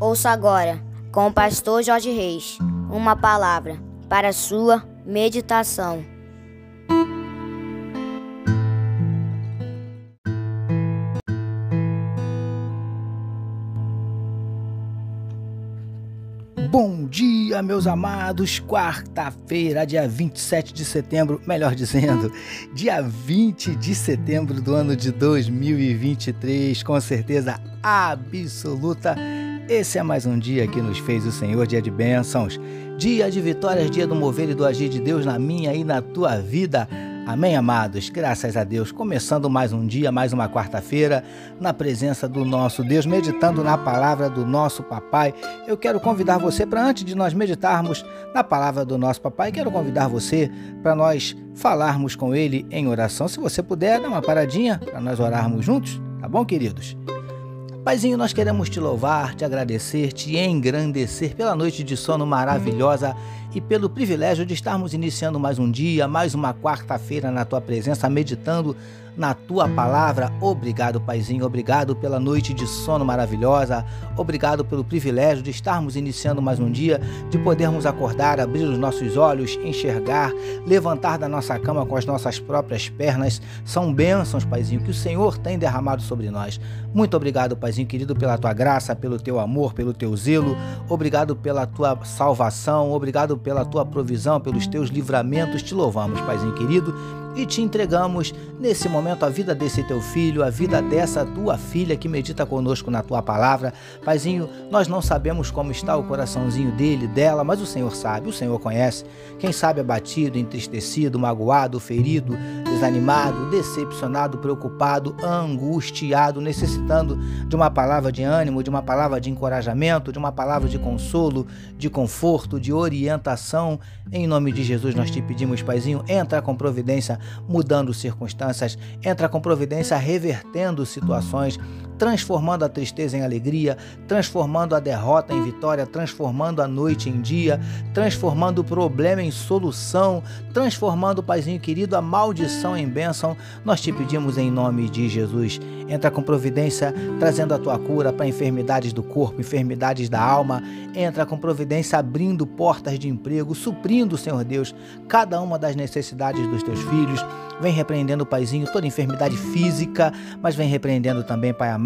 Ouça agora, com o pastor Jorge Reis, uma palavra para sua meditação. Bom dia, meus amados. Quarta-feira, dia 27 de setembro, melhor dizendo, dia 20 de setembro do ano de 2023, com certeza absoluta. Esse é mais um dia que nos fez o Senhor, dia de bênçãos, dia de vitórias, dia do mover e do agir de Deus na minha e na tua vida. Amém, amados? Graças a Deus. Começando mais um dia, mais uma quarta-feira, na presença do nosso Deus, meditando na palavra do nosso Papai. Eu quero convidar você para, antes de nós meditarmos na palavra do nosso Papai, quero convidar você para nós falarmos com Ele em oração. Se você puder, dá uma paradinha para nós orarmos juntos, tá bom, queridos? Paizinho, nós queremos te louvar, te agradecer, te engrandecer pela noite de sono maravilhosa e pelo privilégio de estarmos iniciando mais um dia, mais uma quarta-feira na tua presença, meditando na tua palavra. Obrigado, Paizinho, obrigado pela noite de sono maravilhosa, obrigado pelo privilégio de estarmos iniciando mais um dia, de podermos acordar, abrir os nossos olhos, enxergar, levantar da nossa cama com as nossas próprias pernas. São bênçãos, Paizinho, que o Senhor tem derramado sobre nós. Muito obrigado, Paizinho querido, pela tua graça, pelo teu amor, pelo teu zelo. Obrigado pela tua salvação, obrigado pela tua provisão, pelos teus livramentos. Te louvamos, Paizinho querido, e te entregamos nesse momento a vida desse teu filho, a vida dessa tua filha que medita conosco na tua palavra. Paizinho, nós não sabemos como está o coraçãozinho dele, dela, mas o Senhor sabe, o Senhor conhece. Quem sabe abatido, entristecido, magoado, ferido, desanimado, decepcionado, preocupado, angustiado, necessitando de uma palavra de ânimo, de uma palavra de encorajamento, de uma palavra de consolo, de conforto, de orientação. Em nome de Jesus nós te pedimos, Paizinho, entra com providência mudando circunstâncias, entra com providência revertendo situações, transformando a tristeza em alegria, transformando a derrota em vitória, transformando a noite em dia, transformando o problema em solução, transformando, Paizinho querido, a maldição em bênção. Nós te pedimos em nome de Jesus. Entra com providência, trazendo a tua cura para enfermidades do corpo, enfermidades da alma. Entra com providência, abrindo portas de emprego, suprindo, Senhor Deus, cada uma das necessidades dos teus filhos. Vem repreendendo, Paizinho, toda enfermidade física, mas vem repreendendo também, Pai amado,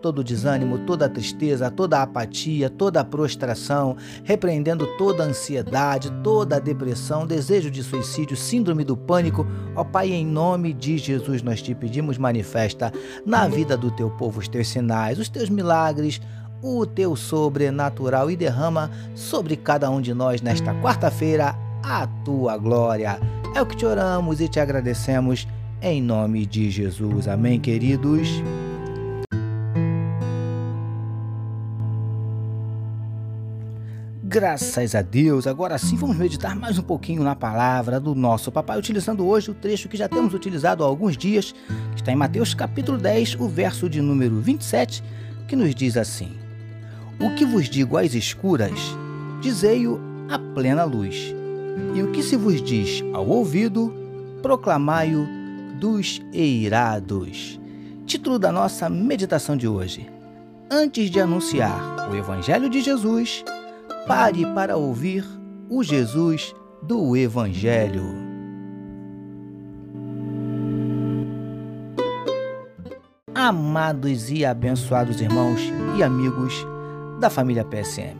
todo o desânimo, toda a tristeza, toda a apatia, toda a prostração, repreendendo toda a ansiedade, toda a depressão, desejo de suicídio, síndrome do pânico. Ó Pai, em nome de Jesus nós te pedimos, manifesta na vida do teu povo os teus sinais, os teus milagres, o teu sobrenatural e derrama sobre cada um de nós nesta quarta-feira a tua glória. É o que te oramos e te agradecemos em nome de Jesus. Amém, queridos. Graças a Deus, agora sim vamos meditar mais um pouquinho na palavra do nosso papai, utilizando hoje o trecho que já temos utilizado há alguns dias, que está em Mateus capítulo 10, o verso de número 27, que nos diz assim: O que vos digo às escuras, dizei-o à plena luz e o que se vos diz ao ouvido, proclamai-o dos eirados. Título da nossa meditação de hoje. Antes de anunciar o Evangelho de Jesus, pare para ouvir o Jesus do Evangelho. Amados e abençoados irmãos e amigos da família PSM,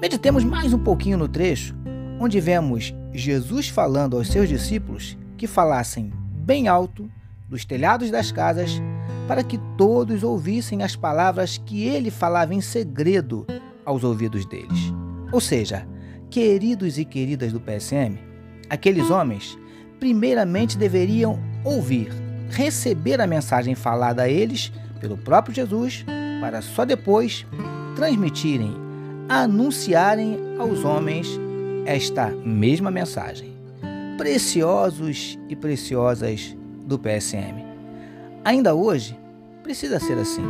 meditemos mais um pouquinho no trecho onde vemos Jesus falando aos seus discípulos que falassem bem alto dos telhados das casas para que todos ouvissem as palavras que ele falava em segredo aos ouvidos deles. Ou seja, queridos e queridas do PSM, aqueles homens primeiramente deveriam ouvir, receber a mensagem falada a eles pelo próprio Jesus, para só depois transmitirem, anunciarem aos homens esta mesma mensagem. Preciosos e preciosas do PSM. Ainda hoje, precisa ser assim.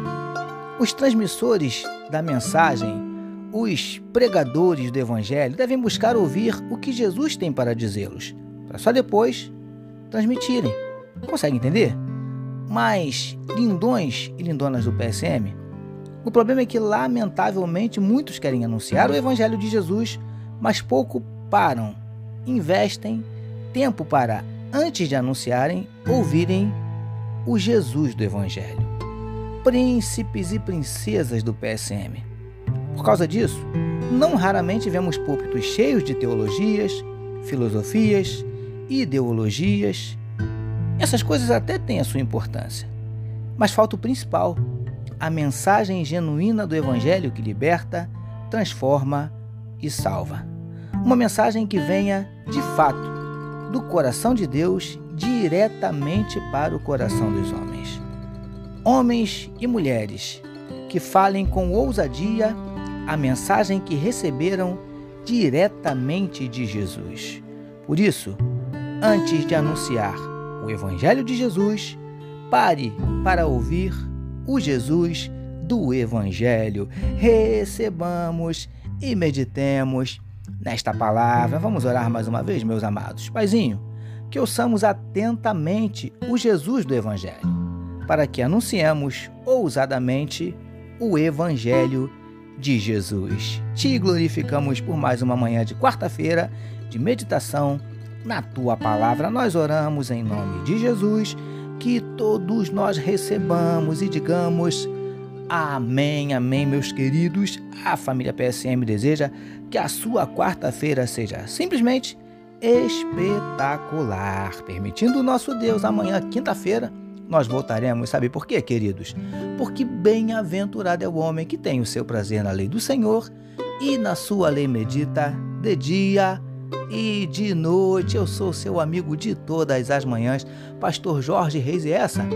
Os transmissores da mensagem, os pregadores do Evangelho, devem buscar ouvir o que Jesus tem para dizê-los, para só depois transmitirem. Consegue entender? Mas, lindões e lindonas do PSM, O problema é que, lamentavelmente, muitos querem anunciar o Evangelho de Jesus, mas pouco param, investem tempo para, antes de anunciarem, ouvirem o Jesus do Evangelho. Príncipes e princesas do PSM. Por causa disso, não raramente vemos púlpitos cheios de teologias, filosofias, ideologias. Essas coisas até têm a sua importância, mas falta o principal: a mensagem genuína do Evangelho que liberta, transforma e salva. Uma mensagem que venha, de fato, do coração de Deus diretamente para o coração dos homens. Homens e mulheres que falem com ousadia a mensagem que receberam diretamente de Jesus. Por isso, antes de anunciar o Evangelho de Jesus, pare para ouvir o Jesus do Evangelho. Recebamos e meditemos nesta palavra. Vamos orar mais uma vez, meus amados. Paizinho, que ouçamos atentamente o Jesus do Evangelho, para que anunciemos ousadamente o Evangelho de Jesus. Te glorificamos por mais uma manhã de quarta-feira de meditação na tua palavra. Nós oramos em nome de Jesus, que todos nós recebamos e digamos amém, amém, meus queridos. A família PSM deseja que a sua quarta-feira seja simplesmente espetacular, permitindo o nosso Deus amanhã, quinta-feira nós voltaremos, sabe por quê, queridos? Porque bem-aventurado é o homem que tem o seu prazer na lei do Senhor e na sua lei medita de dia e de noite. Eu sou seu amigo de todas as manhãs, Pastor Jorge Reis, e essa,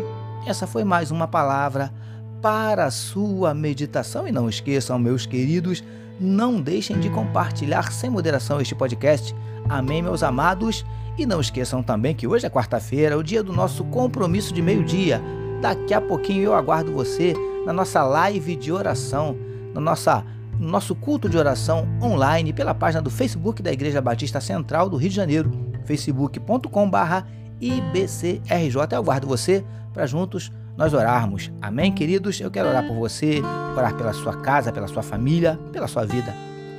essa foi mais uma palavra para a sua meditação. E não esqueçam, meus queridos, não deixem de compartilhar sem moderação este podcast. Amém, meus amados. E não esqueçam também que hoje é quarta-feira, o dia do nosso compromisso de meio-dia. Daqui a pouquinho eu aguardo você na nossa live de oração, na nossa no nosso culto de oração online pela página do Facebook da Igreja Batista Central do Rio de Janeiro, facebook.com/ibcrj. Eu aguardo você para juntos nós orarmos. Amém, queridos? Eu quero orar por você, orar pela sua casa, pela sua família, pela sua vida.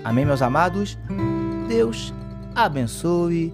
Amém, meus amados? Deus abençoe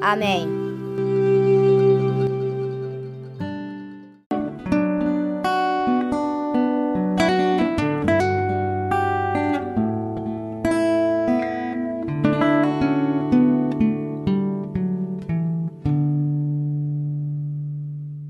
Amém.